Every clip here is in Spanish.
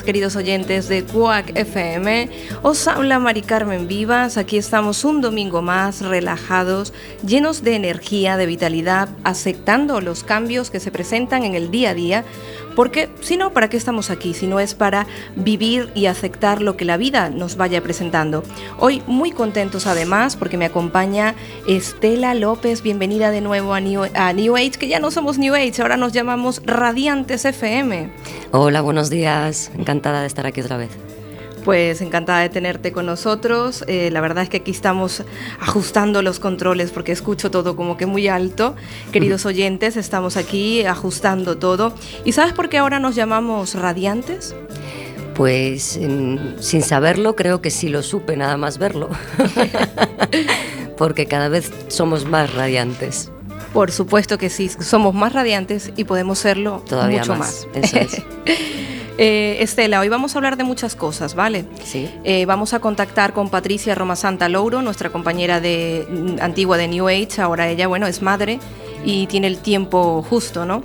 queridos oyentes de Cuac FM. Os habla Mari Carmen Vivas. Aquí estamos un domingo más, relajados, llenos de energía, de vitalidad, aceptando los cambios que se presentan en el día a día. Porque si no, ¿para qué estamos aquí? Si no es para vivir y aceptar lo que la vida nos vaya presentando. Hoy muy contentos además porque me acompaña Estela López. Bienvenida de nuevo a New, a New Age, que ya no somos New Age, ahora nos llamamos Radiantes FM. Hola, buenos días. Encantada de estar aquí otra vez. Pues encantada de tenerte con nosotros. Eh, la verdad es que aquí estamos ajustando los controles porque escucho todo como que muy alto. Queridos oyentes, estamos aquí ajustando todo. ¿Y sabes por qué ahora nos llamamos radiantes? Pues sin saberlo, creo que sí lo supe, nada más verlo. porque cada vez somos más radiantes. Por supuesto que sí, somos más radiantes y podemos serlo Todavía mucho más. más. Eso es. Eh, Estela, hoy vamos a hablar de muchas cosas, ¿vale? Sí. Eh, vamos a contactar con Patricia Roma Santa Louro, nuestra compañera de, mm, antigua de New Age, ahora ella, bueno, es madre y tiene el tiempo justo, ¿no?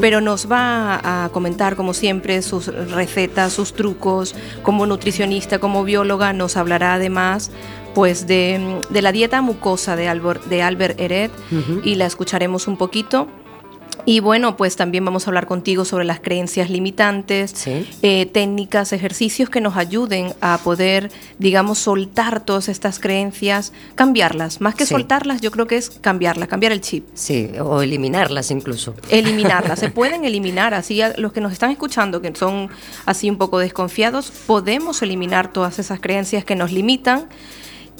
Pero nos va a comentar, como siempre, sus recetas, sus trucos, como nutricionista, como bióloga, nos hablará además pues de, mm, de la dieta mucosa de Albert, de Albert Eret Ujú. y la escucharemos un poquito. Y bueno, pues también vamos a hablar contigo sobre las creencias limitantes, Sí. eh, técnicas, ejercicios que nos ayuden a poder, digamos, soltar todas estas creencias, cambiarlas. Más que Sí. soltarlas, yo creo que es cambiarlas, cambiar el chip. Sí, o eliminarlas incluso. Eliminarlas, se pueden eliminar, así a los que nos están escuchando, que son así un poco desconfiados, podemos eliminar todas esas creencias que nos limitan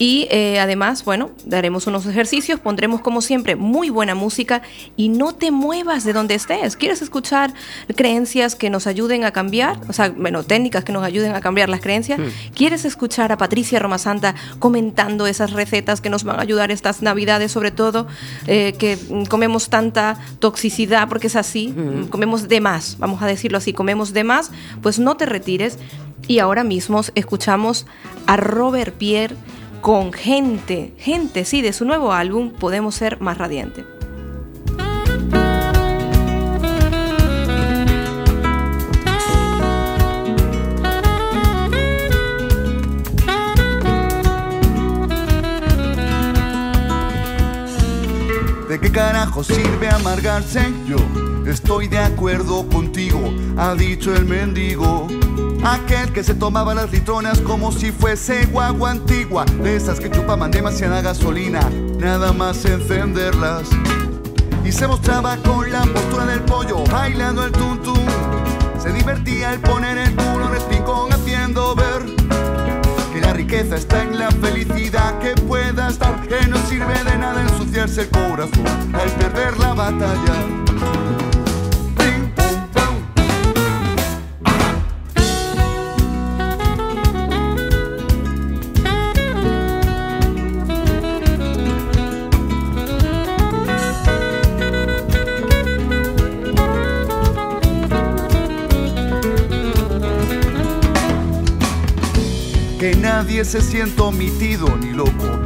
y eh, además, bueno, daremos unos ejercicios, pondremos como siempre muy buena música y no te muevas de donde estés. ¿Quieres escuchar creencias que nos ayuden a cambiar? O sea, bueno, técnicas que nos ayuden a cambiar las creencias. ¿Quieres escuchar a Patricia Romasanta comentando esas recetas que nos van a ayudar estas navidades, sobre todo eh, que comemos tanta toxicidad, porque es así, mm, comemos de más, vamos a decirlo así, comemos de más, pues no te retires. Y ahora mismo escuchamos a Robert Pierre con gente, gente, sí, de su nuevo álbum, Podemos ser más radiante. ¿De qué carajo sirve amargarse? Yo estoy de acuerdo contigo, ha dicho el mendigo. Aquel que se tomaba las litronas como si fuese guagua antigua, de esas que chupaban demasiada gasolina, nada más encenderlas. Y se mostraba con la postura del pollo, bailando el tuntum. Se divertía el poner el culo en el rincón haciendo ver que la riqueza está en la felicidad el corazón al perder la batalla. Que nadie se sienta omitido ni loco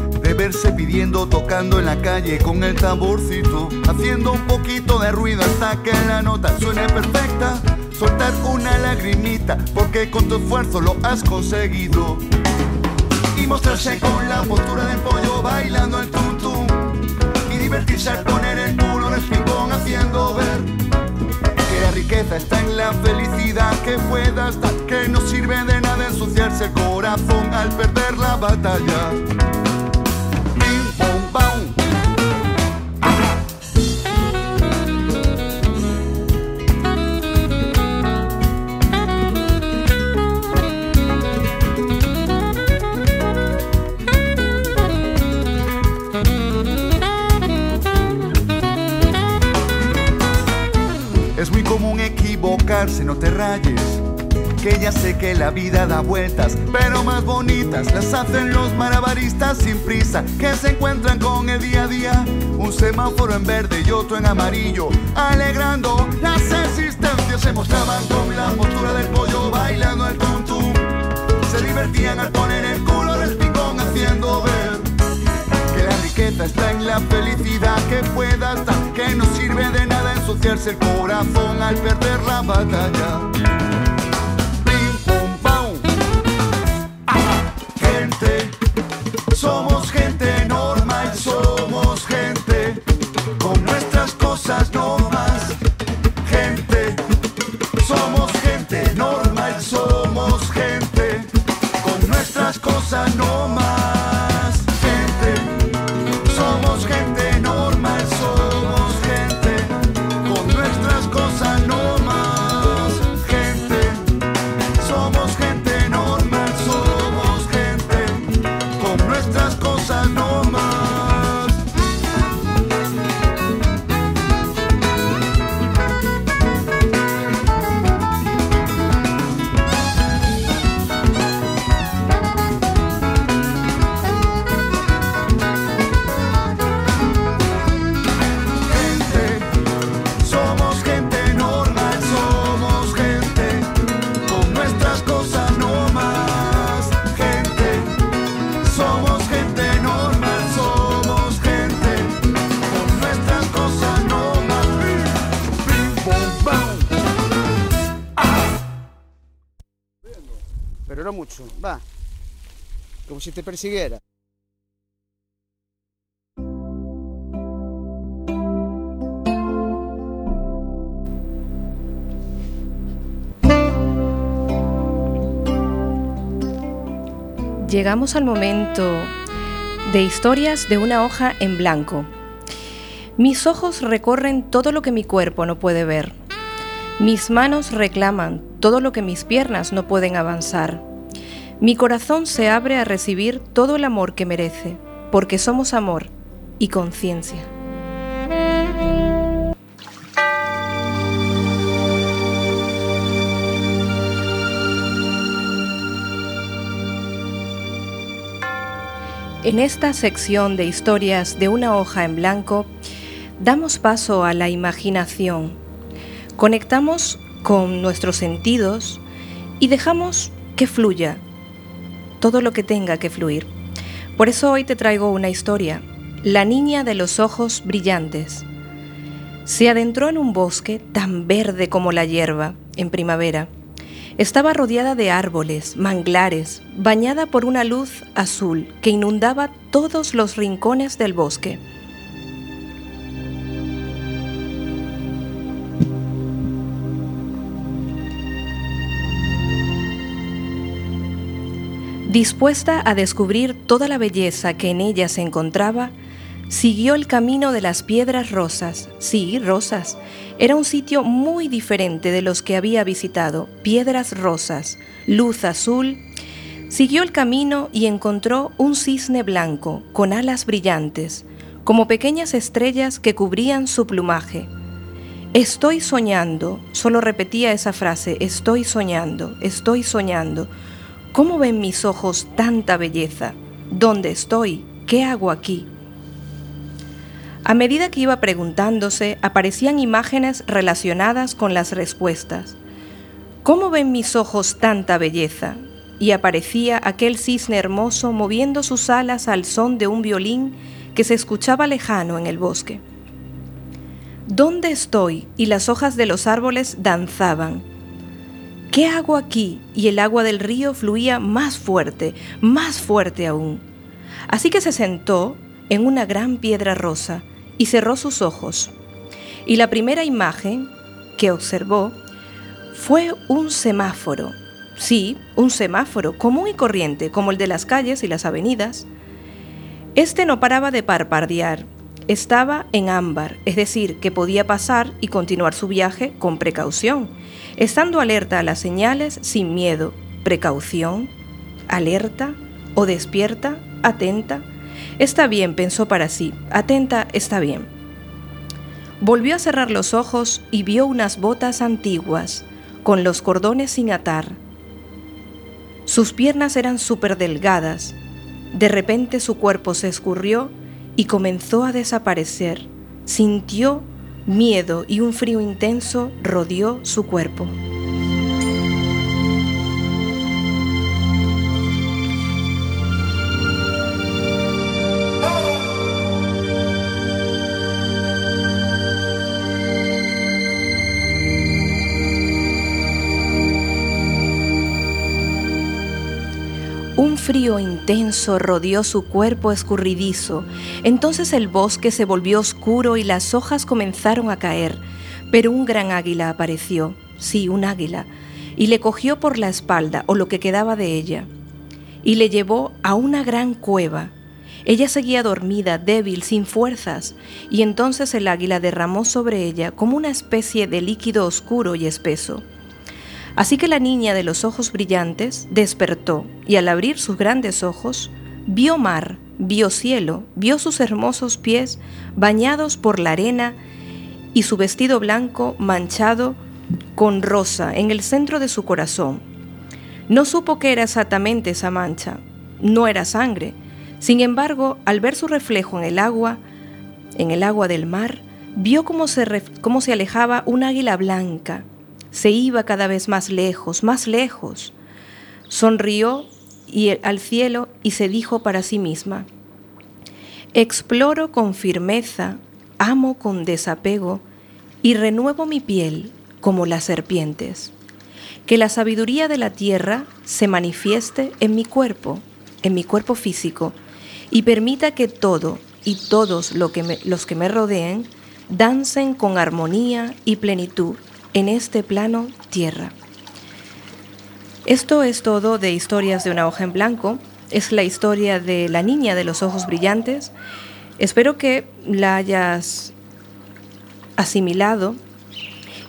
pidiendo, tocando en la calle con el tamborcito, haciendo un poquito de ruido hasta que la nota suene perfecta. Soltar una lagrimita porque con tu esfuerzo lo has conseguido. Y mostrarse con la postura del pollo bailando el tum. Y divertirse al poner el culo en el rincón haciendo ver que la riqueza está en la felicidad que pueda estar, que no sirve de nada ensuciarse el corazón al perder la batalla. Rayes. Que ya sé que la vida da vueltas, pero más bonitas las hacen los malabaristas sin prisa, que se encuentran con el día a día. Un semáforo en verde y otro en amarillo, alegrando las existencias. Se mostraban con la postura del pollo, bailando el tum tum. Se divertían al poner el culo del picón, haciendo ver que la riqueza está en la felicidad que pueda estar, ensuciarse el corazón al perder la batalla. Si te persiguiera. Llegamos al momento de historias de una hoja en blanco. Mis ojos recorren todo lo que mi cuerpo no puede ver. Mis manos reclaman todo lo que mis piernas no pueden avanzar. Mi corazón se abre a recibir todo el amor que merece, porque somos amor y conciencia. En esta sección de historias de una hoja en blanco, damos paso a la imaginación. Conectamos con nuestros sentidos y dejamos que fluya todo lo que tenga que fluir. Por eso hoy te traigo una historia, La niña de los ojos brillantes. Se adentró en un bosque tan verde como la hierba en primavera. Estaba rodeada de árboles, manglares, bañada por una luz azul que inundaba todos los rincones del bosque. Dispuesta a descubrir toda la belleza que en ella se encontraba, siguió el camino de las piedras rosas. Sí, rosas. Era un sitio muy diferente de los que había visitado. Piedras rosas, luz azul. Siguió el camino y encontró un cisne blanco con alas brillantes, como pequeñas estrellas que cubrían su plumaje. Estoy soñando, solo repetía esa frase, estoy soñando, estoy soñando. ¿Cómo ven mis ojos tanta belleza? ¿Dónde estoy? ¿Qué hago aquí? A medida que iba preguntándose, aparecían imágenes relacionadas con las respuestas. ¿Cómo ven mis ojos tanta belleza? Y aparecía aquel cisne hermoso moviendo sus alas al son de un violín que se escuchaba lejano en el bosque. ¿Dónde estoy? Y las hojas de los árboles danzaban. ¿Qué hago aquí? Y el agua del río fluía más fuerte, más fuerte aún. Así que se sentó en una gran piedra rosa y cerró sus ojos. Y la primera imagen que observó fue un semáforo. Sí, un semáforo común y corriente, como el de las calles y las avenidas. Este no paraba de parpadear. Estaba en ámbar, es decir, que podía pasar y continuar su viaje con precaución, estando alerta a las señales sin miedo. Precaución, alerta o despierta, atenta. Está bien, pensó para sí. Atenta, está bien. Volvió a cerrar los ojos y vio unas botas antiguas, con los cordones sin atar. Sus piernas eran súper delgadas. De repente su cuerpo se escurrió y comenzó a desaparecer. Sintió miedo y un frío intenso rodeó su cuerpo. Frío intenso rodeó su cuerpo escurridizo. Entonces el bosque se volvió oscuro y las hojas comenzaron a caer. Pero un gran águila apareció, sí, un águila, y le cogió por la espalda, o lo que quedaba de ella, y le llevó a una gran cueva. Ella seguía dormida, débil, sin fuerzas, y entonces el águila derramó sobre ella como una especie de líquido oscuro y espeso. Así que la niña de los ojos brillantes despertó y al abrir sus grandes ojos, vio mar, vio cielo, vio sus hermosos pies bañados por la arena y su vestido blanco manchado con rosa en el centro de su corazón. No supo qué era exactamente esa mancha, no era sangre. Sin embargo, al ver su reflejo en el agua, en el agua del mar, vio cómo se, cómo se alejaba un águila blanca se iba cada vez más lejos, más lejos. Sonrió y al cielo y se dijo para sí misma, exploro con firmeza, amo con desapego y renuevo mi piel como las serpientes. Que la sabiduría de la tierra se manifieste en mi cuerpo, en mi cuerpo físico, y permita que todo y todos los que me rodeen dancen con armonía y plenitud en este plano tierra. Esto es todo de Historias de una hoja en blanco. Es la historia de la niña de los ojos brillantes. Espero que la hayas asimilado.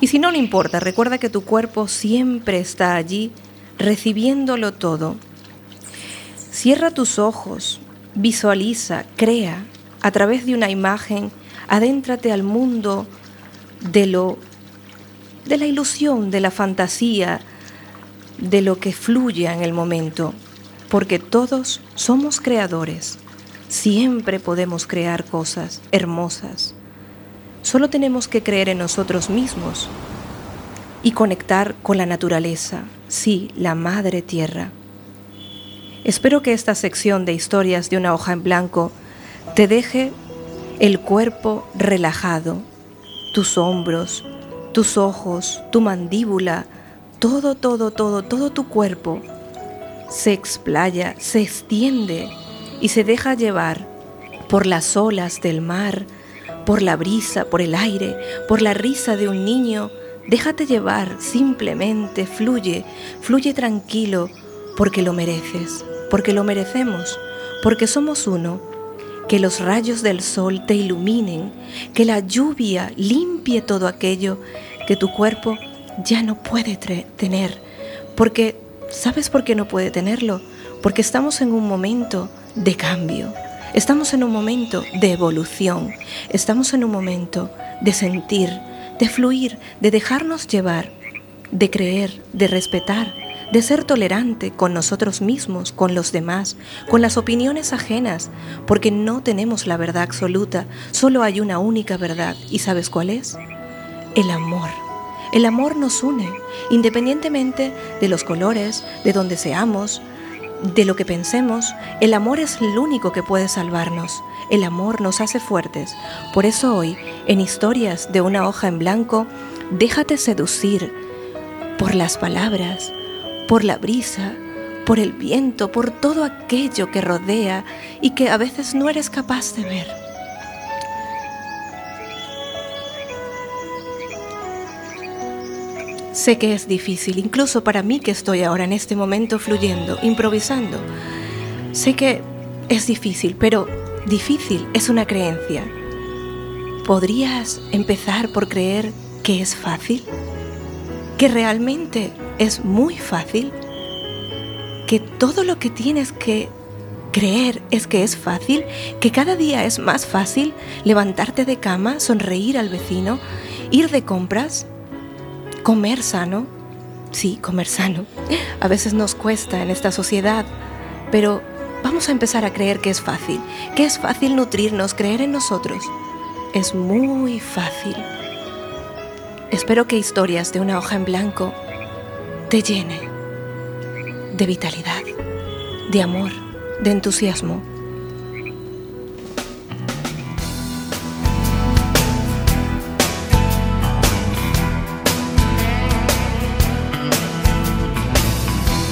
Y si no le importa, recuerda que tu cuerpo siempre está allí, recibiéndolo todo. Cierra tus ojos, visualiza, crea a través de una imagen, adéntrate al mundo de lo de la ilusión, de la fantasía, de lo que fluye en el momento, porque todos somos creadores. Siempre podemos crear cosas hermosas. Solo tenemos que creer en nosotros mismos y conectar con la naturaleza, sí, la madre tierra. Espero que esta sección de historias de una hoja en blanco te deje el cuerpo relajado, tus hombros, tus ojos, tu mandíbula, todo, todo, todo, todo tu cuerpo se explaya, se extiende y se deja llevar por las olas del mar, por la brisa, por el aire, por la risa de un niño. Déjate llevar, simplemente fluye, fluye tranquilo, porque lo mereces, porque lo merecemos, porque somos uno que los rayos del sol te iluminen, que la lluvia limpie todo aquello que tu cuerpo ya no puede tener. Porque, ¿sabes por qué no puede tenerlo? Porque estamos en un momento de cambio, estamos en un momento de evolución, estamos en un momento de sentir, de fluir, de dejarnos llevar, de creer, de respetar, de ser tolerante con nosotros mismos, con los demás, con las opiniones ajenas, porque no tenemos la verdad absoluta, solo hay una única verdad. ¿Y sabes cuál es? El amor. El amor nos une, independientemente de los colores, de donde seamos, de lo que pensemos, el amor es el único que puede salvarnos. El amor nos hace fuertes. Por eso hoy, en Historias de una hoja en blanco, déjate seducir por las palabras, por la brisa, por el viento, por todo aquello que rodea y que a veces no eres capaz de ver. Sé que es difícil, incluso para mí que estoy ahora en este momento fluyendo, improvisando. Sé que es difícil, pero difícil es una creencia. ¿Podrías empezar por creer que es fácil? ¿Que realmente es muy fácil, que todo lo que tienes que creer es que es fácil, que cada día es más fácil levantarte de cama, sonreír al vecino, ir de compras, comer sano. Sí, comer sano. A veces nos cuesta en esta sociedad, pero vamos a empezar a creer que es fácil, que es fácil nutrirnos, creer en nosotros. Es muy fácil. Espero que historias de una hoja en blanco te llene de vitalidad, de amor, de entusiasmo.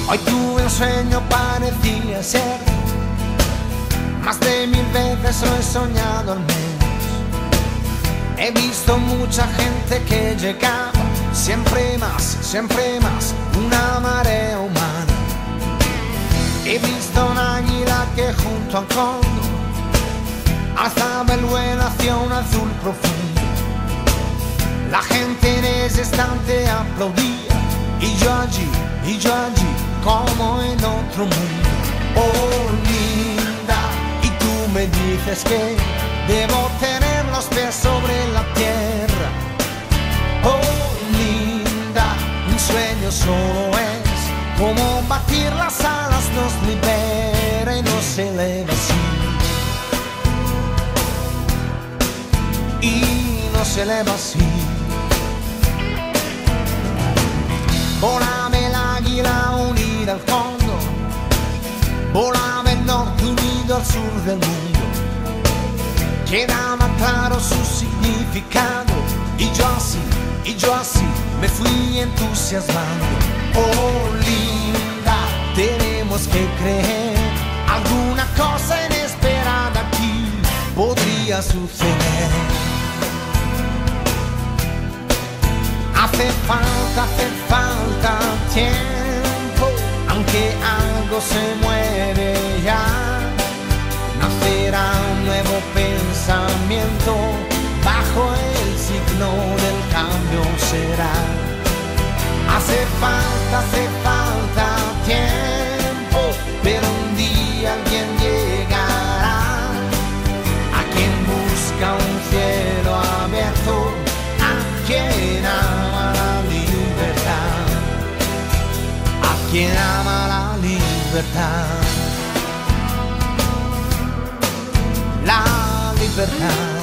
Hoy tuve sueño parecido es cierto. Más de mil veces lo he soñado al menos. He visto mucha gente que llegaba, siempre más, siempre más, una marea humana. He visto una águila que junto al fondo alzaba el vuelo hacia un azul profundo. La gente en ese instante aplaudía y yo allí, y yo allí, como en otro mundo. Oh, linda, y tú me dices que debo tener los pies sobre la tierra. Oh, linda, un sueño solo es como batir las alas nos libera y nos eleva así. Y nos eleva así. Volame el águila unida al fondo, volame el norte unido al sur del mundo. Queda más claro su significado y yo así, y yo así me fui entusiasmando. Oh linda, tenemos que creer, alguna cosa inesperada aquí podría suceder. Hace falta, hace falta tiempo, aunque algo se mueve ya. Nacerá un nuevo pensamiento, bajo el signo del cambio será. Hace falta, hace falta tiempo, pero un día alguien llegará. A quien busca un cielo abierto, a quien ama la libertad, a quien ama la libertad, la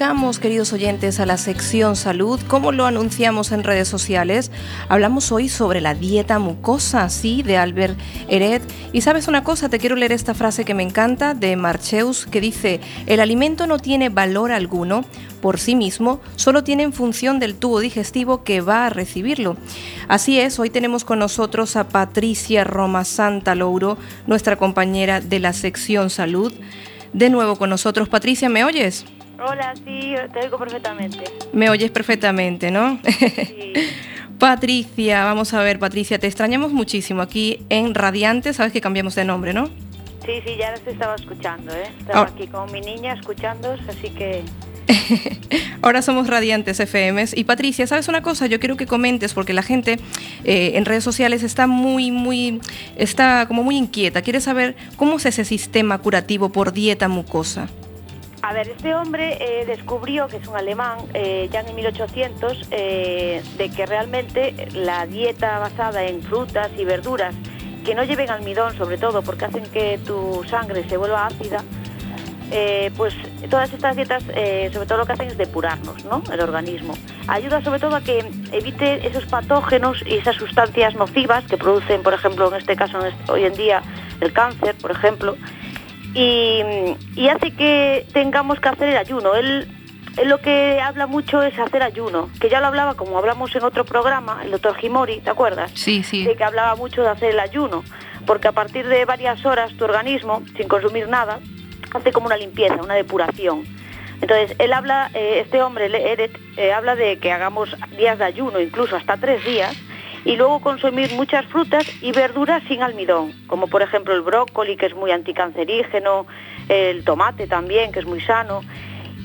Llegamos, queridos oyentes, a la sección salud. Como lo anunciamos en redes sociales, hablamos hoy sobre la dieta mucosa, sí, de Albert Heret. Y sabes una cosa, te quiero leer esta frase que me encanta de Marcheus, que dice, el alimento no tiene valor alguno por sí mismo, solo tiene en función del tubo digestivo que va a recibirlo. Así es, hoy tenemos con nosotros a Patricia Roma Santa Louro, nuestra compañera de la sección salud. De nuevo con nosotros, Patricia, ¿me oyes? Hola, sí, te oigo perfectamente. Me oyes perfectamente, ¿no? Sí. Patricia, vamos a ver, Patricia, te extrañamos muchísimo aquí en Radiante, sabes que cambiamos de nombre, ¿no? Sí, sí, ya las estaba escuchando, ¿eh? Estaba Ahora- aquí con mi niña escuchándoos, así que... Ahora somos Radiantes FMs. Y Patricia, ¿sabes una cosa? Yo quiero que comentes, porque la gente eh, en redes sociales está muy, muy, está como muy inquieta. Quiere saber cómo es ese sistema curativo por dieta mucosa. A ver, este hombre eh, descubrió, que es un alemán, eh, ya en 1800, eh, de que realmente la dieta basada en frutas y verduras que no lleven almidón, sobre todo porque hacen que tu sangre se vuelva ácida, eh, pues todas estas dietas, sobre todo lo que hacen es depurarnos, ¿no? El organismo. Ayuda sobre todo a que evite esos patógenos y esas sustancias nocivas que producen, por ejemplo, en este caso, hoy en día, el cáncer, por ejemplo, y, y hace que tengamos que hacer el ayuno. Él, él lo que habla mucho es hacer ayuno, que ya lo hablaba como hablamos en otro programa, el doctor Jimori, ¿te acuerdas? Sí, sí. De que hablaba mucho de hacer el ayuno, porque a partir de varias horas tu organismo, sin consumir nada, hace como una limpieza, una depuración. Entonces, él habla, eh, este hombre, Eret, eh, habla de que hagamos días de ayuno, incluso hasta tres días, y luego consumir muchas frutas y verduras sin almidón, como por ejemplo el brócoli, que es muy anticancerígeno, el tomate también, que es muy sano,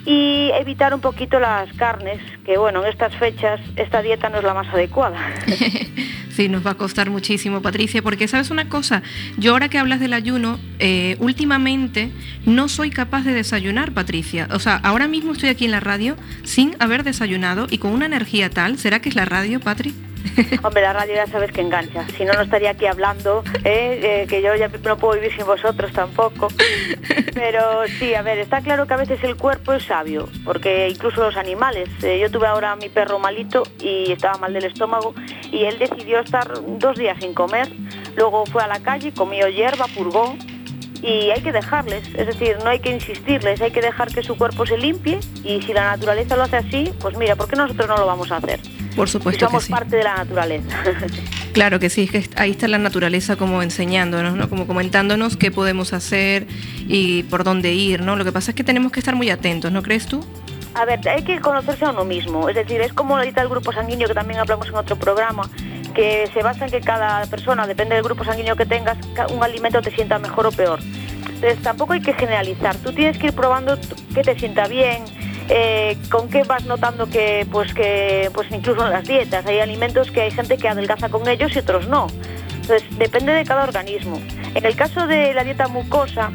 y evitar un poquito las carnes, que bueno, en estas fechas esta dieta no es la más adecuada. Sí, nos va a costar muchísimo, Patricia, porque sabes una cosa, yo ahora que hablas del ayuno, eh, últimamente no soy capaz de desayunar, Patricia. O sea, ahora mismo estoy aquí en la radio sin haber desayunado y con una energía tal, ¿será que es la radio, Patri? Hombre, la radio ya sabes que engancha. Si no, no estaría aquí hablando, ¿eh? Eh, que yo ya no puedo vivir sin vosotros tampoco. Pero sí, a ver, está claro que a veces el cuerpo es sabio, porque incluso los animales. eh, yo tuve ahora a mi perro malito y estaba mal del estómago y él decidió estar dos días sin comer. Luego fue a la calle, comió hierba, purgó y hay que dejarles, es decir, no hay que insistirles, hay que dejar que su cuerpo se limpie y si la naturaleza lo hace así, pues mira, ¿por qué nosotros no lo vamos a hacer? Por supuesto que somos sí. parte de la naturaleza. Claro que sí, es que ahí está la naturaleza como enseñándonos, ¿no? Como comentándonos qué podemos hacer y por dónde ir, ¿no? Lo que pasa es que tenemos que estar muy atentos, ¿no crees tú? A ver, hay que conocerse a uno mismo. Es decir, es como la dieta del grupo sanguíneo que también hablamos en otro programa, que se basa en que cada persona, depende del grupo sanguíneo que tengas, un alimento te sienta mejor o peor. Entonces tampoco hay que generalizar. Tú tienes que ir probando qué te sienta bien, eh, con qué vas notando que, pues que, pues incluso en las dietas hay alimentos que hay gente que adelgaza con ellos y otros no. Entonces depende de cada organismo. En el caso de la dieta mucosa,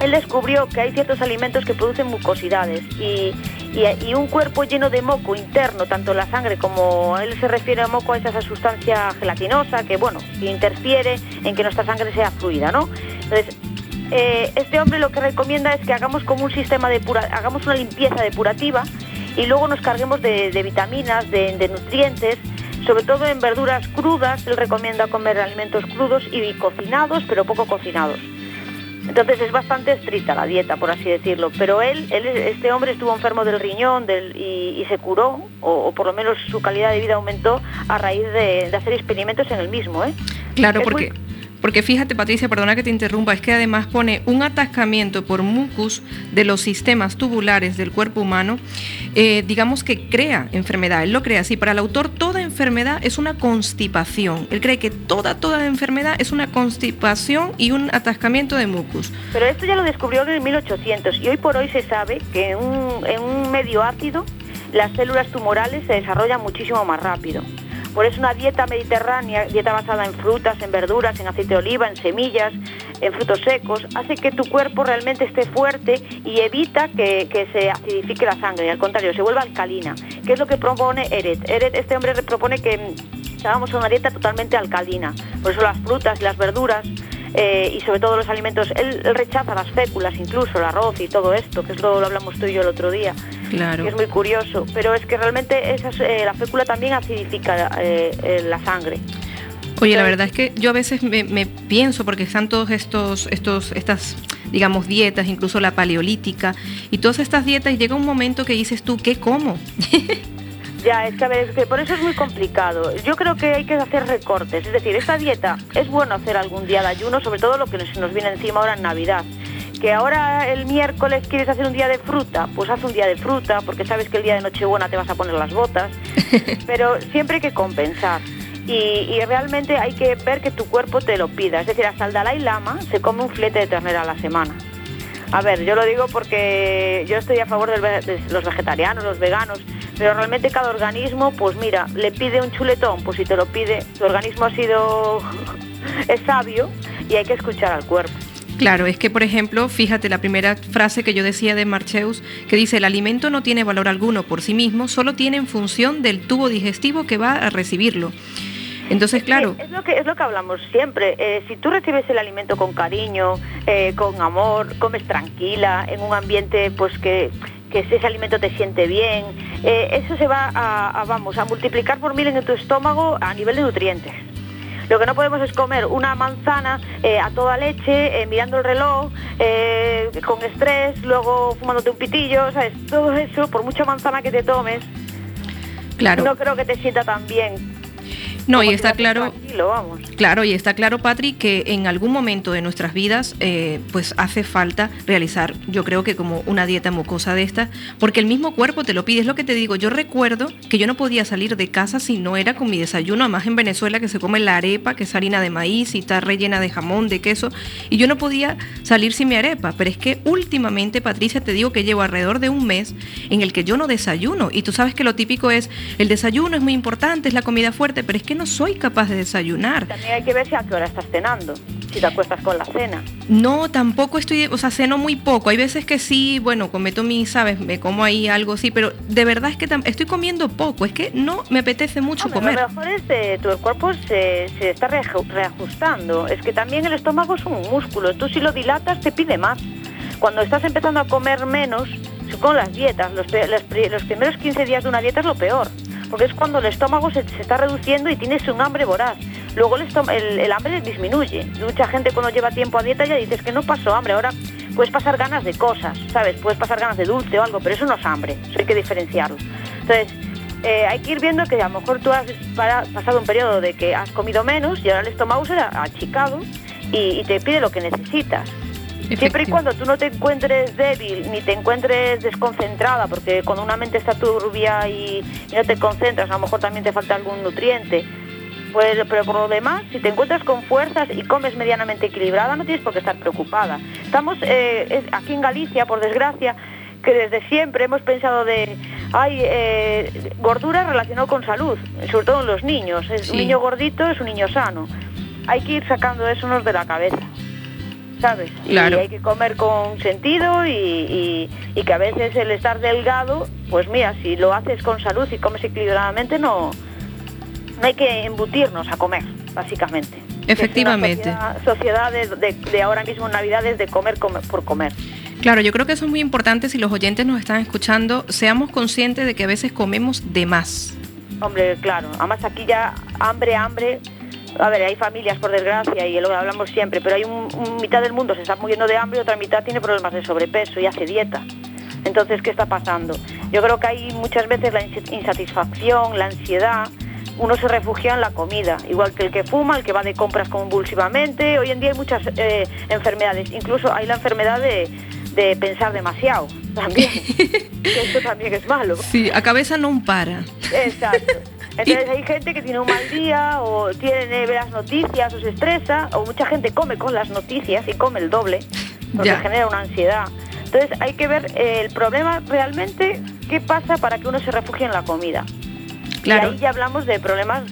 él descubrió que hay ciertos alimentos que producen mucosidades y, y- un cuerpo lleno de moco interno, tanto la sangre como él se refiere a moco, es esa sustancia gelatinosa que, bueno, interfiere en que nuestra sangre sea fluida, ¿no? Entonces, eh, este hombre lo que recomienda es que hagamos como un sistema de pura, hagamos una limpieza depurativa y luego nos carguemos de, de vitaminas, de, de nutrientes, sobre todo en verduras crudas. Él recomienda comer alimentos crudos y cocinados, pero poco cocinados. Entonces es bastante estricta la dieta, por así decirlo. Pero él, él este hombre estuvo enfermo del riñón del- y, y se curó, o, o por lo menos su calidad de vida aumentó a raíz de, de hacer experimentos en el mismo. ¿eh? Claro, Es porque, porque fíjate, Patricia, perdona que te interrumpa, es que además pone un atascamiento por mucus de los sistemas tubulares del cuerpo humano, eh, digamos que crea enfermedad. Él lo crea así. Para el autor, toda enfermedad es una constipación. Él cree que toda, toda enfermedad es una constipación y un atascamiento de mucus. Pero esto ya lo descubrió en el 1800 y hoy por hoy se sabe que en un, en un medio ácido las células tumorales se desarrollan muchísimo más rápido. Por eso una dieta mediterránea, dieta basada en frutas, en verduras, en aceite de oliva, en semillas, en frutos secos, hace que tu cuerpo realmente esté fuerte y evita que, que se acidifique la sangre, al contrario, se vuelva alcalina, que es lo que propone Eret. Eret, este hombre propone que mm, hagamos una dieta totalmente alcalina. Por eso las frutas y las verduras eh, y sobre todo los alimentos, él, él rechaza las féculas, incluso el arroz y todo esto, que es lo, lo hablamos tú y yo el otro día, Claro. que es muy curioso, pero es que realmente esas, eh, la fécula también acidifica eh, la sangre. Oye, la verdad es que yo a veces me, me pienso, porque están todos estos, estos, estas, digamos, dietas, incluso la paleolítica, y todas estas dietas, y llega un momento que dices tú, ¿qué como? Ya, es que a ver, es que por eso es muy complicado. Yo creo que hay que hacer recortes. Es decir, esta dieta es bueno hacer algún día de ayuno, sobre todo lo que nos, nos viene encima ahora en Navidad. Que ahora el miércoles quieres hacer un día de fruta, pues haz un día de fruta, porque sabes que el día de Nochebuena te vas a poner las botas. Pero siempre hay que compensar. y, realmente hay que ver que tu cuerpo te lo pida. Es decir, hasta el Dalai Lama se come un filete de ternera a la semana. A ver, yo lo digo porque yo estoy a favor de los vegetarianos, los veganos, pero realmente cada organismo, pues mira, le pide un chuletón, pues si te lo pide, tu organismo ha sido, es sabio y hay que escuchar al cuerpo. Claro, es que por ejemplo, fíjate la primera frase que yo decía de Marcheus, que dice, el alimento no tiene valor alguno por sí mismo, solo tiene en función del tubo digestivo que va a recibirlo. Entonces, claro. Es, lo, que, es lo que hablamos siempre. Eh, si tú recibes el alimento con cariño, eh, con amor, comes tranquila, en un ambiente pues que, que ese alimento te siente bien, eh, eso se va a, vamos, a multiplicar por mil en tu estómago a nivel de nutrientes. Lo que no podemos es comer una manzana a toda leche, mirando el reloj, con estrés, luego fumándote un pitillo, ¿sabes? Todo eso, por mucha manzana que te tomes, claro. no creo que te sienta tan bien no, y está claro, claro, y está claro, Patri, que en algún momento de nuestras vidas, eh, pues hace falta realizar, yo creo que como una dieta mucosa de esta, porque el mismo cuerpo te lo pide. Es lo que te digo. Yo recuerdo que yo no podía salir de casa si no era con mi desayuno, además en Venezuela que se come la arepa, que es harina de maíz y está rellena de jamón, de queso, y yo no podía salir sin mi arepa. Pero es que últimamente, Patricia, te digo que llevo alrededor de un mes en el que yo no desayuno, y tú sabes que lo típico es el desayuno es muy importante, es la comida fuerte, pero es que no soy capaz de desayunar. También hay que ver si a qué hora estás cenando, si te acuestas con la cena. No, tampoco estoy, o sea, ceno muy poco. Hay veces que sí, bueno, cometo mi, sabes, me como ahí algo sí, pero de verdad es que estoy comiendo poco, es que no me apetece mucho comer. A lo mejor es tu cuerpo se, se está reajustando. Es que también el estómago es un músculo, tú si lo dilatas te pide más. Cuando estás empezando a comer menos, con las dietas, los, los primeros 15 días de una dieta es lo peor porque es cuando el estómago se, está reduciendo y tienes un hambre voraz. Luego el, hambre disminuye. Mucha gente cuando lleva tiempo a dieta ya dices que no pasó hambre, ahora puedes pasar ganas de cosas, ¿sabes? Puedes pasar ganas de dulce o algo, pero eso no es hambre, eso hay que diferenciarlo. Entonces, eh, hay que ir viendo que a lo mejor tú has pasado un periodo de que has comido menos y ahora el estómago se ha achicado y te pide lo que necesitas. Siempre y cuando tú no te encuentres débil ni te encuentres desconcentrada, porque cuando una mente está turbia y, no te concentras, a lo mejor también te falta algún nutriente. Pues, pero por lo demás, si te encuentras con fuerzas y comes medianamente equilibrada, no tienes por qué estar preocupada. Estamos eh, aquí en Galicia, por desgracia, que desde siempre hemos pensado de, hay eh, gordura relacionada con salud, sobre todo en los niños. Es, Un niño gordito es un niño sano. Hay que ir sacando eso de la cabeza. ¿Sabes? Y hay que comer con sentido y, que a veces el estar delgado, pues mira, si lo haces con salud y comes equilibradamente, no, no hay que embutirnos a comer, básicamente. Efectivamente. sociedad, de, ahora mismo en Navidades de comer, por comer. Claro, yo creo que eso es muy importante si los oyentes nos están escuchando, seamos conscientes de que a veces comemos de más. Hombre, claro, además aquí ya hambre, hambre, a ver, hay familias por desgracia y lo hablamos siempre, pero hay un, mitad del mundo se está muriendo de hambre y otra mitad tiene problemas de sobrepeso y hace dieta. Entonces, ¿qué está pasando? Yo creo que hay muchas veces la insatisfacción, la ansiedad, uno se refugia en la comida, igual que el que fuma, el que va de compras compulsivamente. Hoy en día hay muchas eh, enfermedades, incluso hay la enfermedad de, de pensar demasiado también, eso también es malo. Sí, a cabeza no para. Exacto. Entonces hay gente que tiene un mal día o tiene las noticias o se estresa o mucha gente come con las noticias y come el doble porque genera una ansiedad. Entonces hay que ver el problema realmente qué pasa para que uno se refugie en la comida. Claro. Y ahí ya hablamos de problemas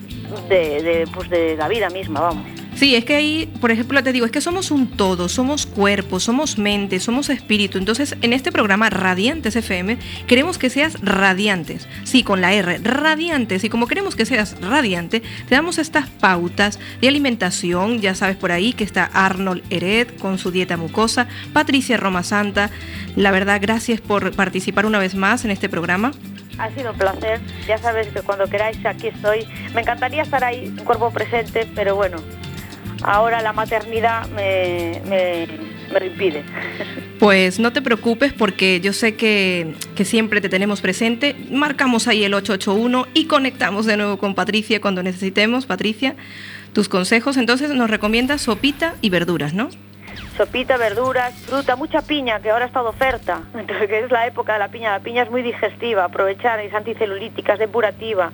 de, de, pues de la vida misma, vamos. Sí, es que ahí, por ejemplo, te digo, es que somos un todo, somos cuerpo, somos mente, somos espíritu. Entonces, en este programa Radiantes FM, queremos que seas radiantes. Sí, con la R, radiantes. Y como queremos que seas radiante, te damos estas pautas de alimentación. Ya sabes por ahí que está Arnold Hered con su dieta mucosa, Patricia Roma Santa. La verdad, gracias por participar una vez más en este programa. Ha sido un placer. Ya sabes que cuando queráis aquí estoy. Me encantaría estar ahí, un cuerpo presente, pero bueno, ahora la maternidad me, me, impide. Pues no te preocupes porque yo sé que, que, siempre te tenemos presente. Marcamos ahí el 881 y conectamos de nuevo con Patricia cuando necesitemos. Patricia, tus consejos. Entonces nos recomiendas sopita y verduras, ¿no? Sopita, verduras, fruta, mucha piña, que ahora está de oferta. Entonces, que es la época de la piña. La piña es muy digestiva, aprovechar, es anticelulítica, es depurativa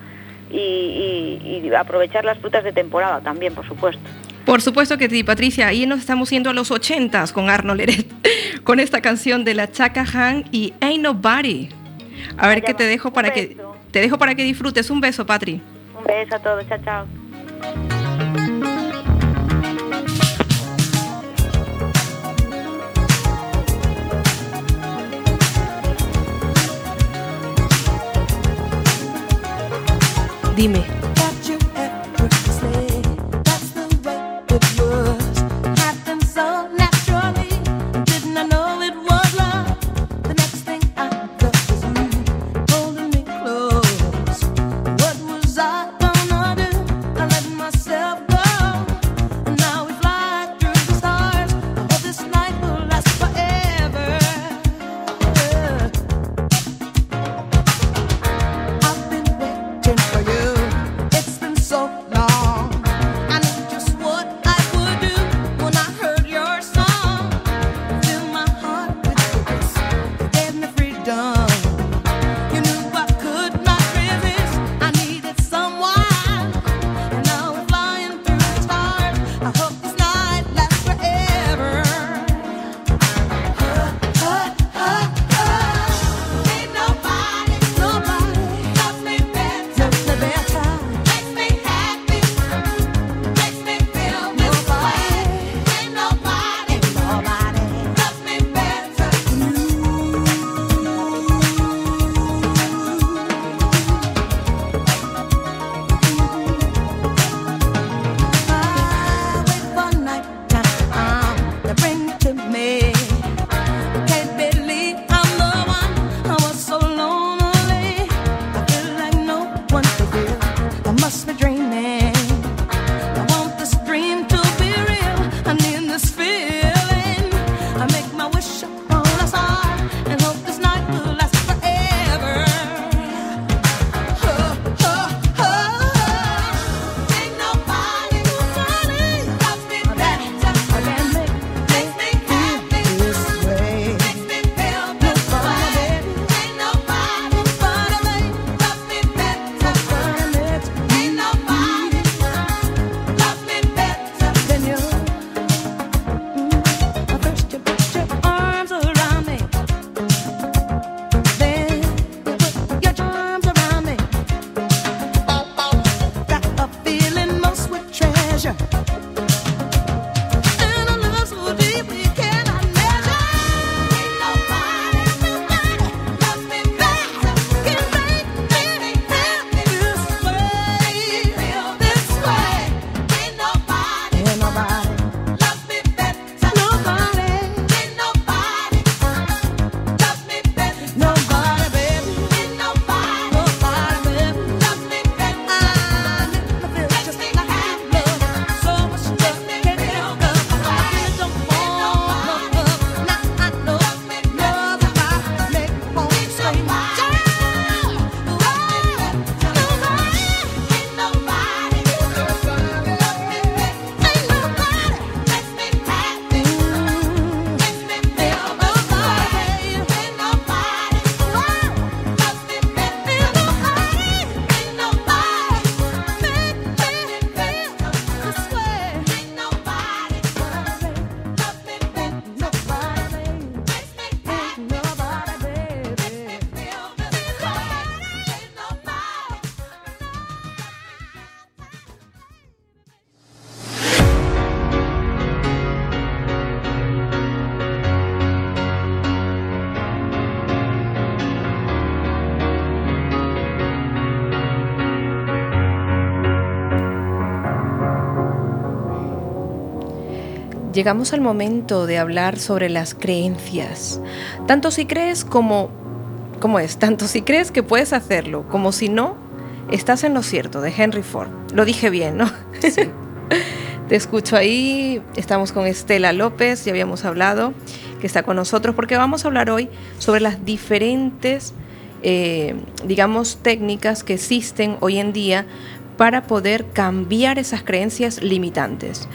y, y aprovechar las frutas de temporada también, por supuesto. Por supuesto que sí, Patricia. Ahí nos estamos yendo a los ochentas con Arno Leret, con esta canción de la Chaka Han y Ain't Nobody. A ver qué te dejo para que te dejo para que disfrutes. Un beso, Patri. Un beso a todos. Chao, chao. Dime. Llegamos al momento de hablar sobre las creencias. Tanto si crees como... ¿Cómo es? Tanto si crees que puedes hacerlo como si no, estás en lo cierto, de Henry Ford. Lo dije bien, ¿no? Sí. Te escucho ahí, estamos con Estela López, ya habíamos hablado, que está con nosotros, porque vamos a hablar hoy sobre las diferentes, eh, digamos, técnicas que existen hoy en día para poder cambiar esas creencias limitantes.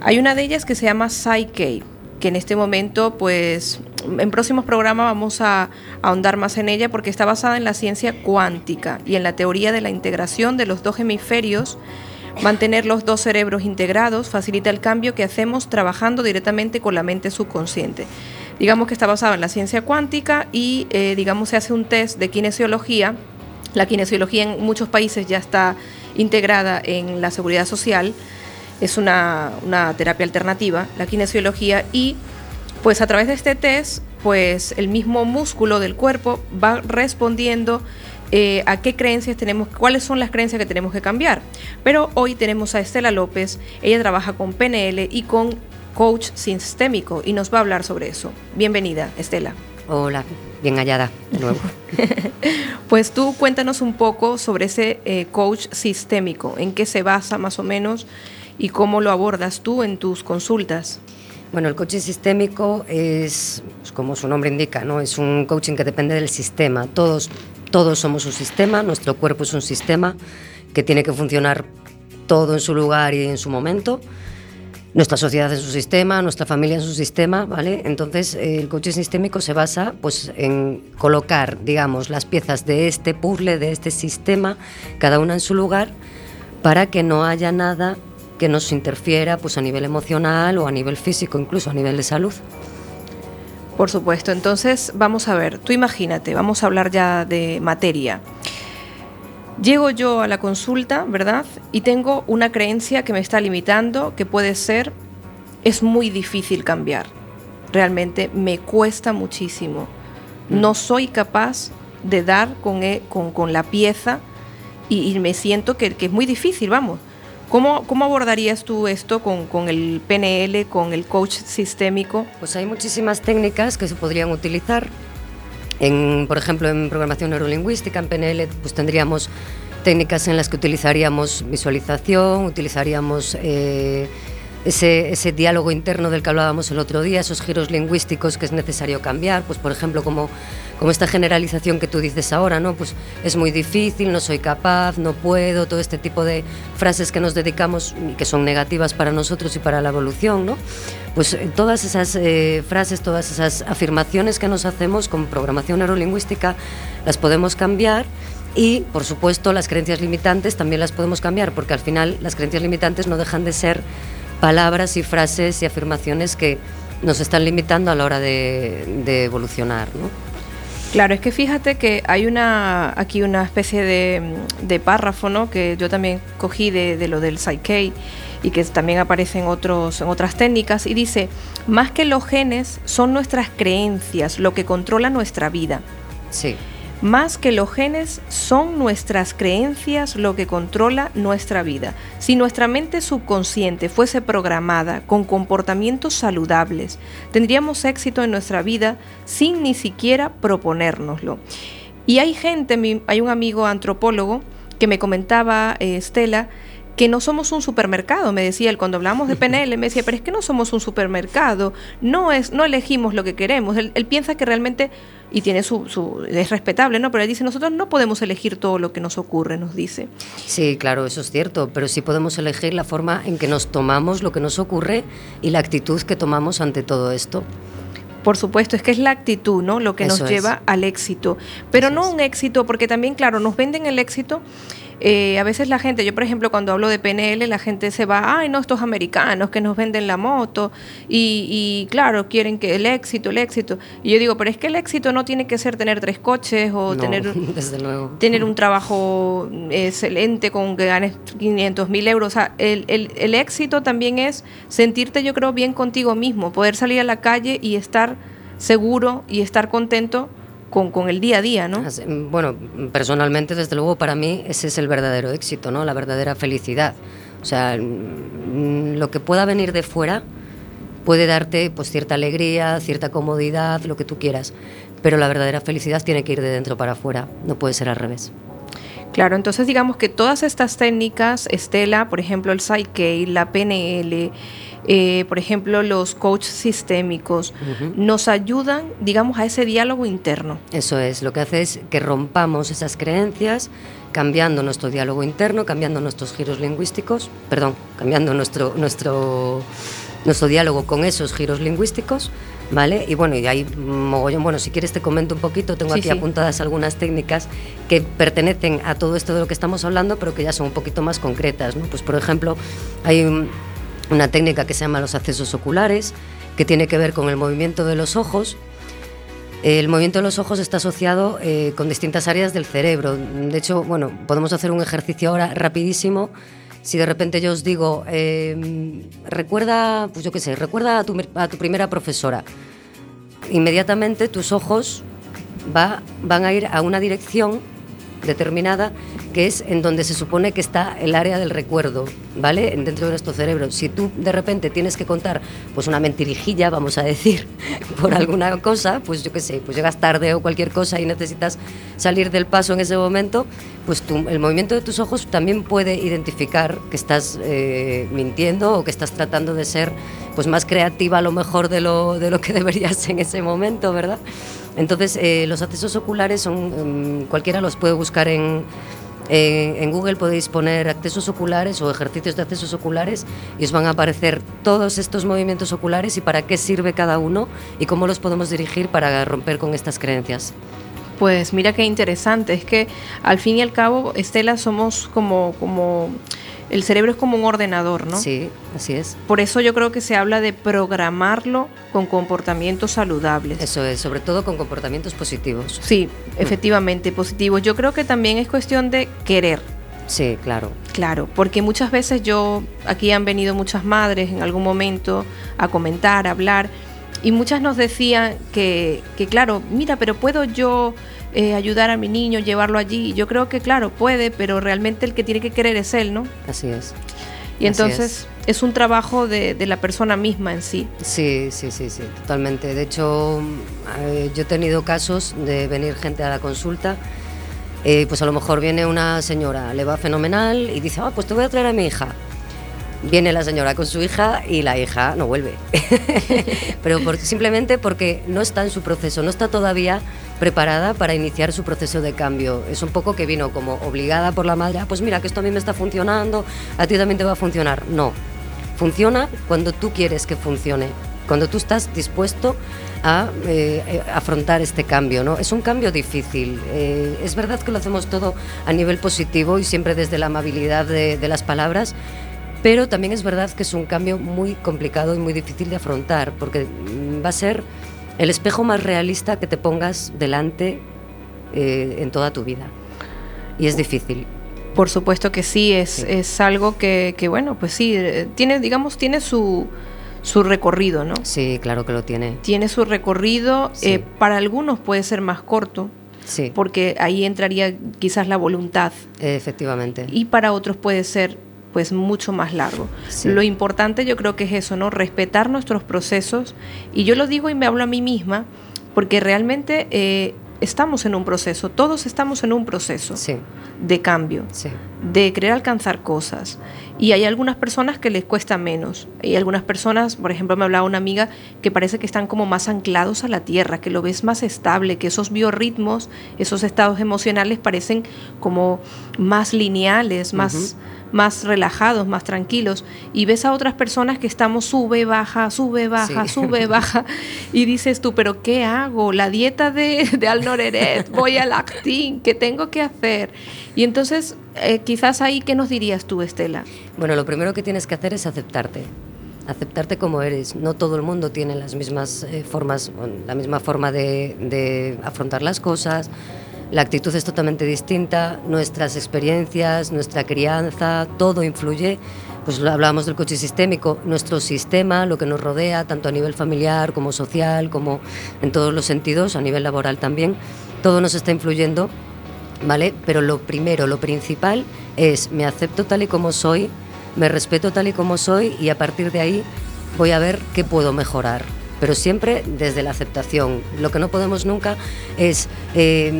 Hay una de ellas que se llama Psyche, que en este momento pues en próximos programas vamos a, ahondar más en ella porque está basada en la ciencia cuántica y en la teoría de la integración de los dos hemisferios. Mantener los dos cerebros integrados facilita el cambio que hacemos trabajando directamente con la mente subconsciente. Digamos que está basada en la ciencia cuántica y eh, digamos se hace un test de kinesiología. La kinesiología en muchos países ya está integrada en la seguridad social. Es una, una terapia alternativa, la kinesiología, y pues a través de este test, pues el mismo músculo del cuerpo va respondiendo eh, a qué creencias tenemos, cuáles son las creencias que tenemos que cambiar. Pero hoy tenemos a Estela López, ella trabaja con PNL y con coach sistémico y nos va a hablar sobre eso. Bienvenida, Estela. Hola, bien hallada de nuevo. pues tú cuéntanos un poco sobre ese eh, coach sistémico, en qué se basa más o menos y cómo lo abordas tú en tus consultas. Bueno, el coaching sistémico es, pues, como su nombre indica, ¿no? es un coaching que depende del sistema. Todos, todos somos un sistema, nuestro cuerpo es un sistema que tiene que funcionar todo en su lugar y en su momento. Nuestra sociedad es un sistema, nuestra familia es un sistema, ¿vale? Entonces, el coaching sistémico se basa pues, en colocar, digamos, las piezas de este puzzle, de este sistema, cada una en su lugar, para que no haya nada que nos interfiera pues, a nivel emocional o a nivel físico, incluso a nivel de salud. Por supuesto, entonces vamos a ver, tú imagínate, vamos a hablar ya de materia. Llego yo a la consulta, ¿verdad? Y tengo una creencia que me está limitando, que puede ser, es muy difícil cambiar. Realmente me cuesta muchísimo. Mm. No soy capaz de dar con, e, con, la pieza y, me siento que, que, es muy difícil, vamos. ¿Cómo, ¿Cómo, abordarías tú esto con, con, el PNL, con el coach sistémico? Pues hay muchísimas técnicas que se podrían utilizar. En, por ejemplo, en programación neurolingüística, en PNL, pues tendríamos técnicas en las que utilizaríamos visualización, utilizaríamos eh, ese, ese, diálogo interno del que hablábamos el otro día, esos giros lingüísticos que es necesario cambiar, pues por ejemplo como, como esta generalización que tú dices ahora, ¿no? Pues es muy difícil, no soy capaz, no puedo, todo este tipo de frases que nos dedicamos y que son negativas para nosotros y para la evolución, ¿no? Pues eh, todas esas eh, frases, todas esas afirmaciones que nos hacemos con programación neurolingüística las podemos cambiar y, por supuesto, las creencias limitantes también las podemos cambiar, porque al final las creencias limitantes no dejan de ser palabras y frases y afirmaciones que nos están limitando a la hora de, evolucionar. ¿no? Claro, es que fíjate que hay una aquí una especie de, párrafo ¿no? que yo también cogí de, lo del Psyche y que también aparece en, otros, en otras técnicas y dice, más que los genes son nuestras creencias lo que controla nuestra vida. Sí. Más que los genes, son nuestras creencias lo que controla nuestra vida. Si nuestra mente subconsciente fuese programada con comportamientos saludables, tendríamos éxito en nuestra vida sin ni siquiera proponérnoslo. Y hay gente, hay un amigo antropólogo que me comentaba, eh, Estela, que no somos un supermercado, me decía él, cuando hablamos de PNL, me decía, pero es que no somos un supermercado, no, es, no elegimos lo que queremos, él, piensa que realmente, y tiene su, su, es respetable, ¿no? Pero él dice, nosotros no podemos elegir todo lo que nos ocurre, nos dice. Sí, claro, eso es cierto, pero sí podemos elegir la forma en que nos tomamos lo que nos ocurre y la actitud que tomamos ante todo esto. Por supuesto, es que es la actitud, ¿no? Lo que nos lleva al éxito. Pero no un éxito, porque también, claro, nos venden el éxito eh, a veces la gente, yo por ejemplo cuando hablo de PNL, la gente se va, ay no, estos americanos que nos venden la moto y, claro, quieren que el éxito, el éxito. Y yo digo, pero es que el éxito no tiene que ser tener tres coches o tener, tener un trabajo excelente con que ganes 500 mil euros. O sea, el, el, el éxito también es sentirte yo creo bien contigo mismo, poder salir a la calle y estar seguro y estar contento con, con, el día a día, ¿no? Bueno, personalmente, desde luego, para mí ese es el verdadero éxito, ¿no? La verdadera felicidad. O sea, mm, lo que pueda venir de fuera puede darte pues cierta alegría, cierta comodidad, lo que tú quieras, pero la verdadera felicidad tiene que ir de dentro para afuera, no puede ser al revés. Claro, entonces digamos que todas estas técnicas, Estela, por ejemplo, el Psyche, la PNL, eh, por ejemplo, los coaches sistémicos, nos ayudan, digamos, a ese diálogo interno. Eso es, lo que hace es que rompamos esas creencias, cambiando nuestro diálogo interno, cambiando nuestros giros lingüísticos, perdón, cambiando nuestro, nuestro nuestro diálogo con esos giros lingüísticos, ¿vale? Y bueno, y hay mogollón, bueno, si quieres te comento un poquito, tengo Sí, aquí sí. apuntadas algunas técnicas que pertenecen a todo esto de lo que estamos hablando, pero que ya son un poquito más concretas, ¿no? Pues por ejemplo, hay un- una técnica que se llama los accesos oculares, que tiene que ver con el movimiento de los ojos. El movimiento de los ojos está asociado eh, con distintas áreas del cerebro. De hecho, bueno, podemos hacer un ejercicio ahora rapidísimo. Si de repente yo os digo, eh, recuerda, pues yo qué sé, recuerda a tu, a tu primera profesora. Inmediatamente tus ojos va- van a ir a una dirección determinada que es en donde se supone que está el área del recuerdo, ¿vale? Dentro de nuestro cerebro. Si tú de repente tienes que contar pues una mentirijilla, vamos a decir, por alguna cosa, pues yo qué sé, pues llegas tarde o cualquier cosa y necesitas salir del paso en ese momento, pues el movimiento de tus ojos también puede identificar que estás eh, mintiendo o que estás tratando de ser pues más creativa a lo mejor de lo, de lo que deberías en ese momento, ¿verdad? Entonces, eh, los accesos oculares son, mm, cualquiera los puede buscar en, en, Google, podéis poner accesos oculares o ejercicios de accesos oculares y os van a aparecer todos estos movimientos oculares y para qué sirve cada uno y cómo los podemos dirigir para romper con estas creencias. Pues mira qué interesante, es que al fin y al cabo, Estela, somos como, como, el cerebro es como un ordenador, ¿no? Sí, así es. Por eso yo creo que se habla de programarlo con comportamientos saludables. Eso es, sobre todo con comportamientos positivos. Sí, efectivamente, positivos. Yo creo que también es cuestión de querer. Sí, claro. Claro, porque muchas veces yo, aquí han venido muchas madres en algún momento a comentar, a hablar, y muchas nos decían que, que claro, mira, pero puedo yo eh, ayudar a mi niño, llevarlo allí. Yo creo que, claro, puede, pero realmente el que tiene que querer es él, ¿no? Así es. Y Así entonces es. un trabajo de, de la persona misma en sí. Sí, sí, sí, sí, totalmente. De hecho, eh, yo he tenido casos de venir gente a la consulta. eh, pues a lo mejor viene una señora, le va fenomenal y dice, ah, pues te voy a traer a mi hija. Viene la señora con su hija y la hija no vuelve. Pero por- simplemente porque no está en su proceso, no está todavía preparada para iniciar su proceso de cambio. Es un poco que vino como obligada por la madre, "Ah, pues mira que esto a mí me está funcionando, a ti también te va a funcionar. No, funciona cuando tú quieres que funcione, cuando tú estás dispuesto a eh, eh, afrontar este cambio. ¿no? Es un cambio difícil. Eh, es verdad que lo hacemos todo a nivel positivo y siempre desde la amabilidad de, de las palabras, pero también es verdad que es un cambio muy complicado y muy difícil de afrontar, porque mm, va a ser el espejo más realista que te pongas delante eh, en toda tu vida. Y es difícil. Por supuesto que sí, es, Sí. es algo que, que, bueno, pues sí, eh, tiene, digamos, tiene su, su recorrido, ¿no? Sí, claro que lo tiene. Tiene su recorrido, Sí. eh, para algunos puede ser más corto, Sí, porque ahí entraría quizás la voluntad, efectivamente. y para otros puede ser pues mucho más largo. Sí. Lo importante yo creo que es eso, ¿no? Respetar nuestros procesos, y yo lo digo y me hablo a mí misma, porque realmente eh, estamos en un proceso, todos estamos en un proceso Sí, de cambio sí. de querer alcanzar cosas. Y hay algunas personas que les cuesta menos. Y algunas personas, por ejemplo, me hablaba una amiga que parece que están como más anclados a la tierra, que lo ves más estable, que esos biorritmos, esos estados emocionales parecen como más lineales, más, más relajados, más tranquilos. Y ves a otras personas que estamos sube, baja, sube, baja, Sí. sube, baja. Y dices tú, pero ¿qué hago? La dieta de, de Alnoreret, voy al actín, ¿qué tengo que hacer? Y entonces, eh, quizás ahí, ¿qué nos dirías tú, Estela? Bueno, lo primero que tienes que hacer es aceptarte. Aceptarte como eres. No todo el mundo tiene las mismas eh, formas, bueno, la misma forma de, de afrontar las cosas. La actitud es totalmente distinta. Nuestras experiencias, nuestra crianza, todo influye. Pues hablábamos del coche sistémico, nuestro sistema, lo que nos rodea, tanto a nivel familiar como social, como en todos los sentidos, a nivel laboral también, todo nos está influyendo ¿vale? Pero lo primero, lo principal es me acepto tal y como soy, me respeto tal y como soy y a partir de ahí voy a ver qué puedo mejorar. Pero siempre desde la aceptación. Lo que no podemos nunca es eh,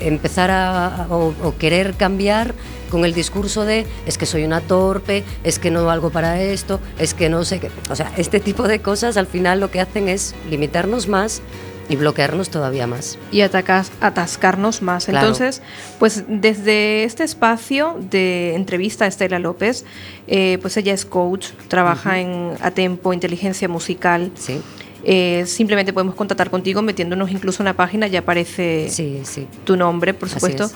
empezar a, o, o querer cambiar con el discurso de es que soy una torpe, es que no valgo para esto, es que no sé qué. O sea, este tipo de cosas al final lo que hacen es limitarnos más Y bloquearnos todavía más. Y atacas, atascarnos más. Entonces, pues desde este espacio de entrevista a Estela López, eh, pues ella es coach, trabaja en Atempo, inteligencia musical. Sí. Eh, simplemente podemos contactar contigo metiéndonos incluso en la página, ya aparece sí, sí. tu nombre, por supuesto.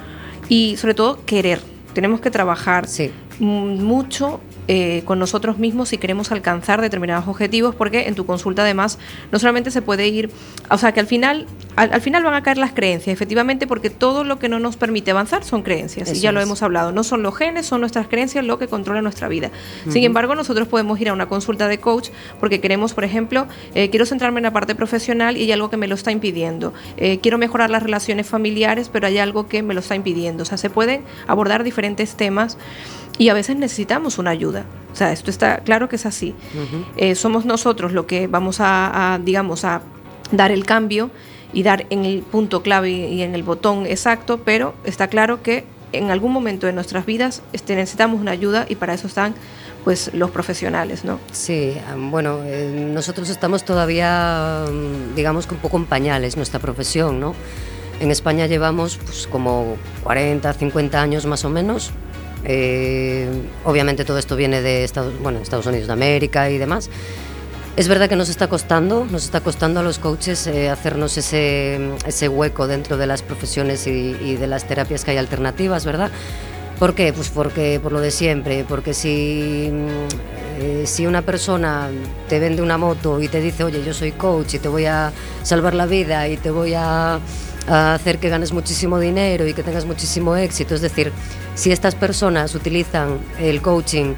Y sobre todo, querer. Tenemos que trabajar sí. mucho eh, con nosotros mismos si queremos alcanzar determinados objetivos, porque en tu consulta además no solamente se puede ir, o sea que al final, al, final van a caer las creencias, efectivamente, porque todo lo que no nos permite avanzar son creencias, y ya lo hemos hablado, no son los genes, son nuestras creencias lo que controla nuestra vida. Sin embargo, nosotros podemos ir a una consulta de coach porque queremos, por ejemplo, eh, quiero centrarme en la parte profesional y hay algo que me lo está impidiendo. Eh, quiero mejorar las relaciones familiares, pero hay algo que me lo está impidiendo. O sea, se pueden abordar diferentes temas y a veces necesitamos una ayuda. O sea, esto está claro que es así. Eh, somos nosotros lo que vamos a, digamos, a dar el cambio y dar en el punto clave y en el botón exacto, pero está claro que en algún momento de nuestras vidas este, necesitamos una ayuda y para eso están pues los profesionales, ¿no? Sí, bueno, eh, nosotros estamos todavía, mm, digamos que un poco en pañales, nuestra profesión, ¿no? En España llevamos pues, como 40, 50 años más o menos eh, obviamente todo esto viene de Estados, bueno, Estados Unidos de América y demás. Es verdad que nos está costando, nos está costando a los coaches eh, hacernos ese, ese, hueco dentro de las profesiones y, de las terapias que hay alternativas, ¿verdad? ¿Por qué? Pues porque por lo de siempre, porque si, eh, si una persona te vende una moto y te dice, oye, yo soy coach y te voy a salvar la vida y te voy a a hacer que ganes muchísimo dinero y que tengas muchísimo éxito. Es decir, si estas personas utilizan el coaching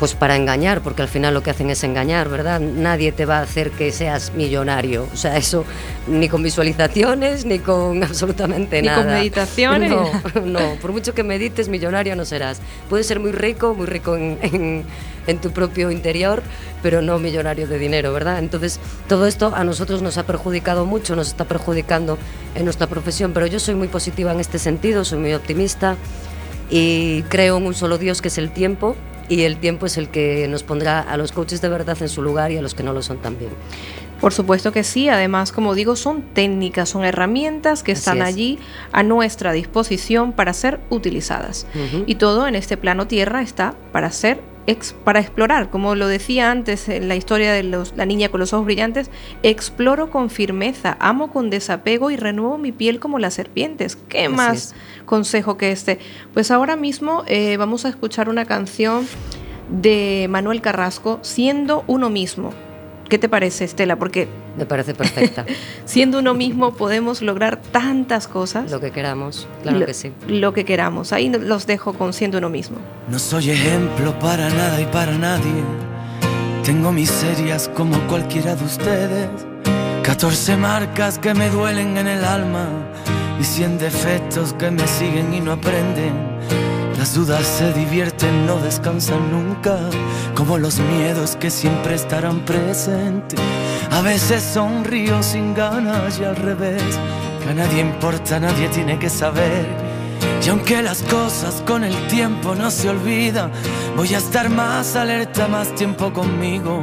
pues para engañar, porque al final lo que hacen es engañar, ¿verdad? Nadie te va a hacer que seas millonario, o sea, eso ni con visualizaciones, ni con absolutamente nada. Ni con meditaciones. No, no, por mucho que medites, millonario no serás. Puedes ser muy rico, muy rico en, en tu propio interior, pero no millonario de dinero, ¿verdad? Entonces, todo esto a nosotros nos ha perjudicado mucho, nos está perjudicando en nuestra profesión, pero yo soy muy positiva en este sentido, soy muy optimista y creo en un solo Dios que es el tiempo y el tiempo es el que nos pondrá a los coaches de verdad en su lugar y a los que no lo son también. Por supuesto que sí, además, como digo, son técnicas, son herramientas que están allí a nuestra disposición para ser utilizadas. Y todo en este plano tierra está para ser para explorar, como lo decía antes en la historia de la niña con los ojos brillantes, exploro con firmeza, amo con desapego y renuevo mi piel como las serpientes. ¿Qué más consejo que este? Pues ahora mismo eh, vamos a escuchar una canción de Manuel Carrasco, Siendo uno mismo. ¿Qué te parece, Estela? Porque... Me parece perfecta. siendo uno mismo podemos lograr tantas cosas. Lo que queramos, claro que sí. Lo que queramos. Ahí los dejo con siendo uno mismo. No soy ejemplo para nada y para nadie. Tengo miserias como cualquiera de ustedes. 14 marcas que me duelen en el alma y 100 defectos que me siguen y no aprenden. Las dudas se divierten, no descansan nunca, como los miedos que siempre estarán presentes. A veces sonrío sin ganas y al revés, que a nadie importa, nadie tiene que saber. Y aunque las cosas con el tiempo no se olvidan, voy a estar más alerta, más tiempo conmigo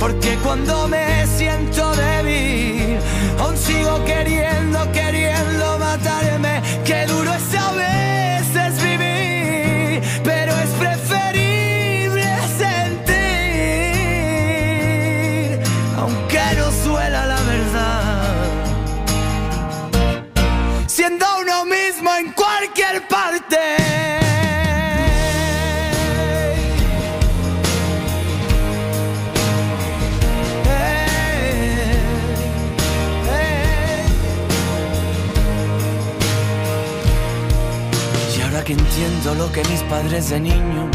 porque cuando me siento débil, aún sigo queriendo, queriendo matarme. Entiendo lo que mis padres de niño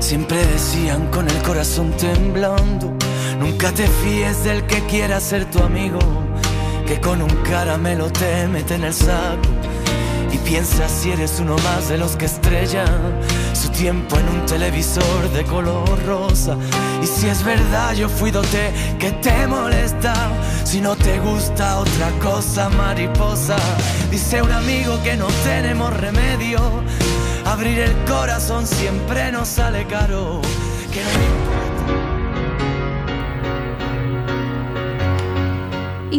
siempre decían con el corazón temblando. Nunca te fíes del que quiera ser tu amigo, que con un caramelo te mete en el saco y piensa si eres uno más de los que estrellan su tiempo en un televisor de color rosa. Y si es verdad, yo fui dote que te molesta. Si no te gusta otra cosa, mariposa, dice un amigo que no tenemos remedio. Abrir el corazón siempre nos sale caro. Que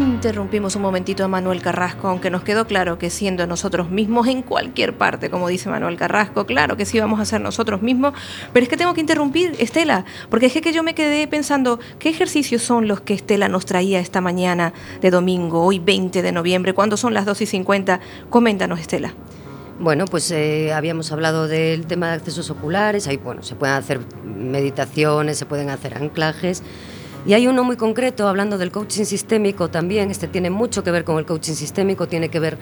Interrumpimos un momentito a Manuel Carrasco, aunque nos quedó claro que siendo nosotros mismos en cualquier parte, como dice Manuel Carrasco, claro que sí vamos a ser nosotros mismos, pero es que tengo que interrumpir, Estela, porque es que yo me quedé pensando, ¿qué ejercicios son los que Estela nos traía esta mañana de domingo, hoy 20 de noviembre, cuando son las 2 y 50? Coméntanos, Estela. Bueno, pues eh, habíamos hablado del tema de accesos oculares, ahí bueno, se pueden hacer meditaciones, se pueden hacer anclajes. Y hay uno muy concreto, hablando del coaching sistémico también, este tiene mucho que ver con el coaching sistémico, tiene que ver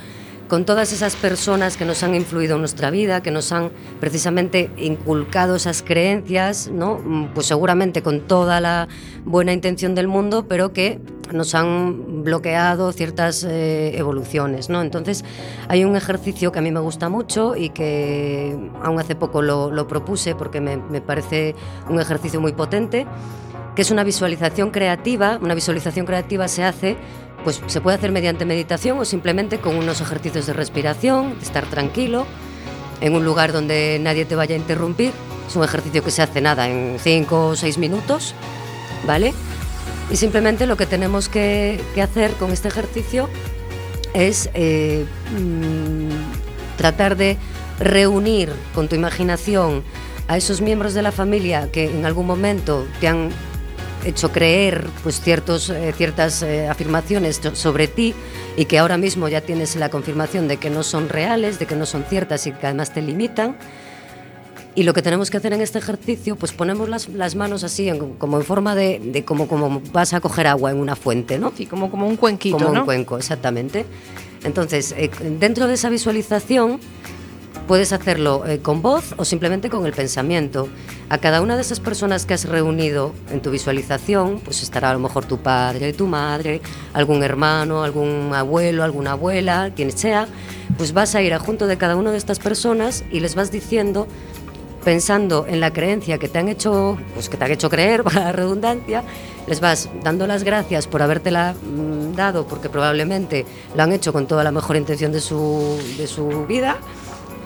con todas esas personas que nos han influido en nuestra vida, que nos han precisamente inculcado esas creencias, ¿no? Mm, pues seguramente con toda la buena intención del mundo, pero que nos han bloqueado ciertas eh, evoluciones. ¿no? Entonces hay un ejercicio que a mí me gusta mucho y que aún hace poco lo, lo propuse porque me, me parece un ejercicio muy potente que es una visualización creativa. Una visualización creativa se hace, pues se puede hacer mediante meditación o simplemente con unos ejercicios de respiración, de estar tranquilo, en un lugar donde nadie te vaya a interrumpir. Es un ejercicio que se hace nada en 5 o 6 minutos, ¿vale? Y simplemente lo que tenemos que, hacer con este ejercicio es eh, mm, tratar de reunir con tu imaginación a esos miembros de la familia que en algún momento te han hecho creer pues, ciertos, eh, ciertas eh, afirmaciones sobre ti y que ahora mismo ya tienes la confirmación de que no son reales, de que no son ciertas y que además te limitan. Y lo que tenemos que hacer en este ejercicio, pues ponemos las, las manos así, como en forma de, de, como, como vas a coger agua en una fuente, ¿no? Sí, como, como un cuenquito, Como un cuenco, exactamente. Entonces, eh, dentro de esa visualización, Puedes hacerlo eh, con voz o simplemente con el pensamiento. A cada una de esas personas que has reunido en tu visualización, pues estará a lo mejor tu padre, tu madre, algún hermano, algún abuelo, alguna abuela, quien sea, pues vas a ir a junto de cada una de estas personas y les vas diciendo pensando en la creencia que te han hecho, pues que te han hecho creer, para la redundancia, les vas dando las gracias por habértela mm, dado, porque probablemente lo han hecho con toda la mejor intención de su, de su vida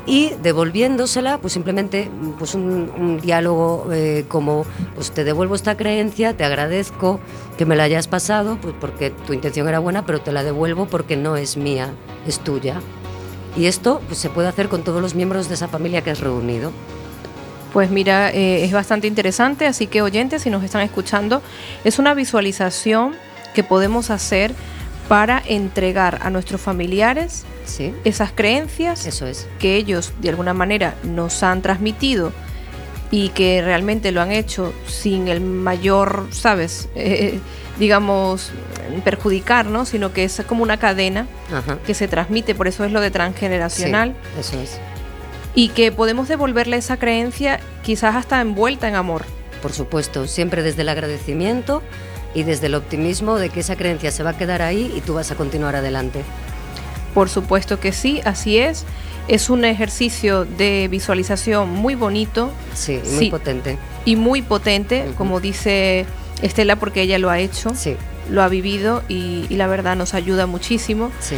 y devolviéndosela, pues simplemente pues un, diálogo eh, como, pues te devuelvo esta creencia, te agradezco que me la hayas pasado, pues porque tu intención era buena, pero te la devuelvo porque no es mía, es tuya. Y esto pues, se puede hacer con todos los miembros de esa familia que has reunido. Pues mira, eh, es bastante interesante, así que oyentes, si nos están escuchando, es una visualización que podemos hacer para entregar a nuestros familiares esas creencias Eso es. que ellos de alguna manera nos han transmitido y que realmente lo han hecho sin el mayor, ¿sabes? Eh, digamos, perjudicar, ¿no? Sino que es como una cadena que se transmite, por eso es lo de transgeneracional. eso es. Y que podemos devolverle esa creencia quizás hasta envuelta en amor. Por supuesto, siempre desde el agradecimiento y desde el optimismo de que esa creencia se va a quedar ahí y tú vas a continuar adelante. Por supuesto que sí, así es. Es un ejercicio de visualización muy bonito. Sí, muy potente. Y muy potente, como dice Estela, porque ella lo ha hecho, sí. lo ha vivido y, y la verdad nos ayuda muchísimo. Sí.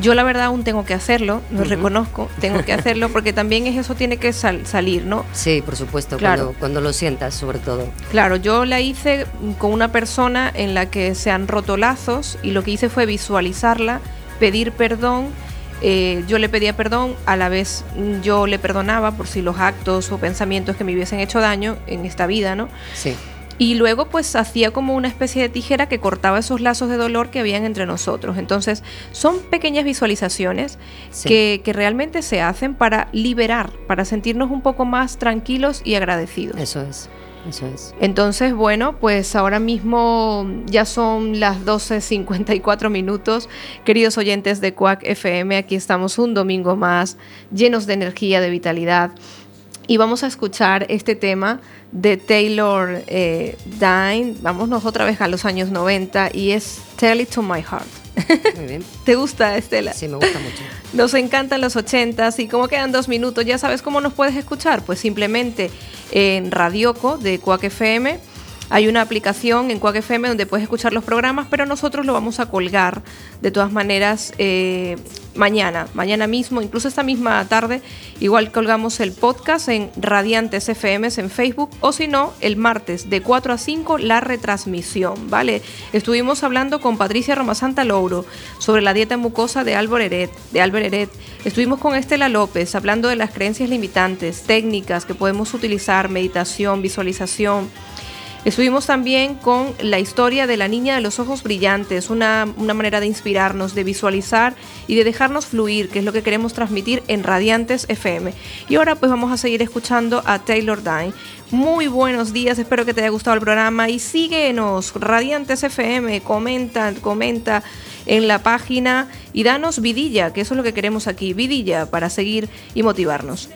Yo la verdad aún tengo que hacerlo, lo reconozco, tengo que hacerlo porque también es eso tiene que salir, ¿no? Sí, por supuesto, claro. cuando, lo sientas sobre todo. Claro, yo la hice con una persona en la que se han roto lazos y lo que hice fue visualizarla, pedir perdón. Eh, yo le pedía perdón, a la vez yo le perdonaba por si los actos o pensamientos que me hubiesen hecho daño en esta vida, ¿no? Sí. Y luego pues hacía como una especie de tijera que cortaba esos lazos de dolor que habían entre nosotros. Entonces son pequeñas visualizaciones que, que, realmente se hacen para liberar, para sentirnos un poco más tranquilos y agradecidos. Eso es. Eso es. Entonces, bueno, pues ahora mismo ya son las 12.54 minutos. Queridos oyentes de Cuac FM, aquí estamos un domingo más, llenos de energía, de vitalidad. Y vamos a escuchar este tema de Taylor eh, Dine. Vámonos otra vez a los años 90 y es Tell It to My Heart. Muy bien. ¿Te gusta, Estela? Sí, me gusta mucho. Nos encantan los ochentas y como quedan dos minutos, ya sabes cómo nos puedes escuchar. Pues simplemente en Radioco de Cuac FM hay una aplicación en Quack FM donde puedes escuchar los programas, pero nosotros lo vamos a colgar de todas maneras eh, mañana, mañana mismo, incluso esta misma tarde, igual colgamos el podcast en Radiantes FM en Facebook o si no, el martes de 4 a 5 la retransmisión, ¿vale? Estuvimos hablando con Patricia Romasanta Louro sobre la dieta mucosa de Álvaro Eret, de Albert Eret. Estuvimos con Estela López hablando de las creencias limitantes, técnicas que podemos utilizar, meditación, visualización Estuvimos también con la historia de la niña de los ojos brillantes, una, manera de inspirarnos, de visualizar y de dejarnos fluir, que es lo que queremos transmitir en Radiantes FM. Y ahora pues vamos a seguir escuchando a Taylor Dine. Muy buenos días, espero que te haya gustado el programa y síguenos, Radiantes FM, comenta, comenta en la página y danos vidilla, que eso es lo que queremos aquí, vidilla para seguir y motivarnos.